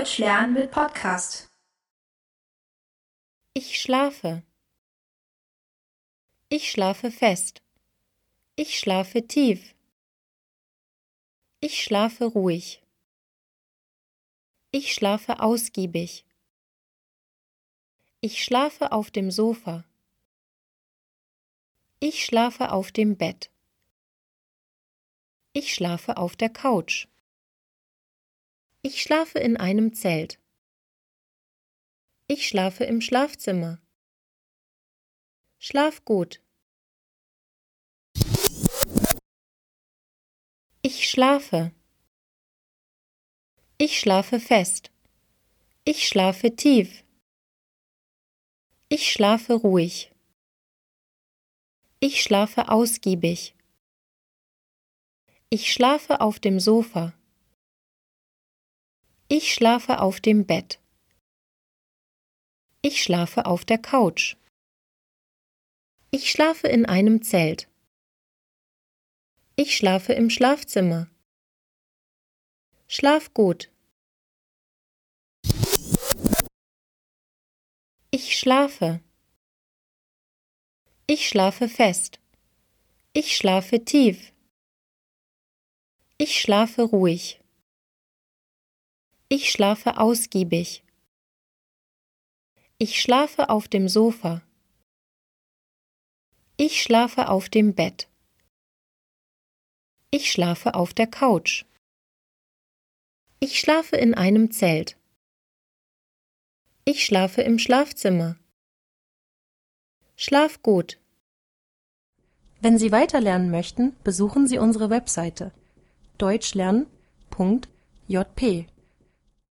Deutsch lernen mit Podcast. Ich schlafe. Ich schlafe fest. Ich schlafe tief. Ich schlafe ruhig. Ich schlafe ausgiebig. Ich schlafe auf dem Sofa. Ich schlafe auf dem Bett. Ich schlafe auf der Couch. Ich schlafe in einem Zelt. Ich schlafe im Schlafzimmer. Schlaf gut. Ich schlafe. Ich schlafe fest. Ich schlafe tief. Ich schlafe ruhig. Ich schlafe ausgiebig. Ich schlafe auf dem Sofa. Ich schlafe auf dem Bett. Ich schlafe auf der Couch. Ich schlafe in einem Zelt. Ich schlafe im Schlafzimmer. Schlaf gut. Ich schlafe. Ich schlafe fest. Ich schlafe tief. Ich schlafe ruhig. Ich schlafe ausgiebig. Ich schlafe auf dem Sofa. Ich schlafe auf dem Bett. Ich schlafe auf der Couch. Ich schlafe in einem Zelt. Ich schlafe im Schlafzimmer. Schlaf gut. Wenn Sie weiterlernen möchten, besuchen Sie unsere Webseite deutschlernen.jp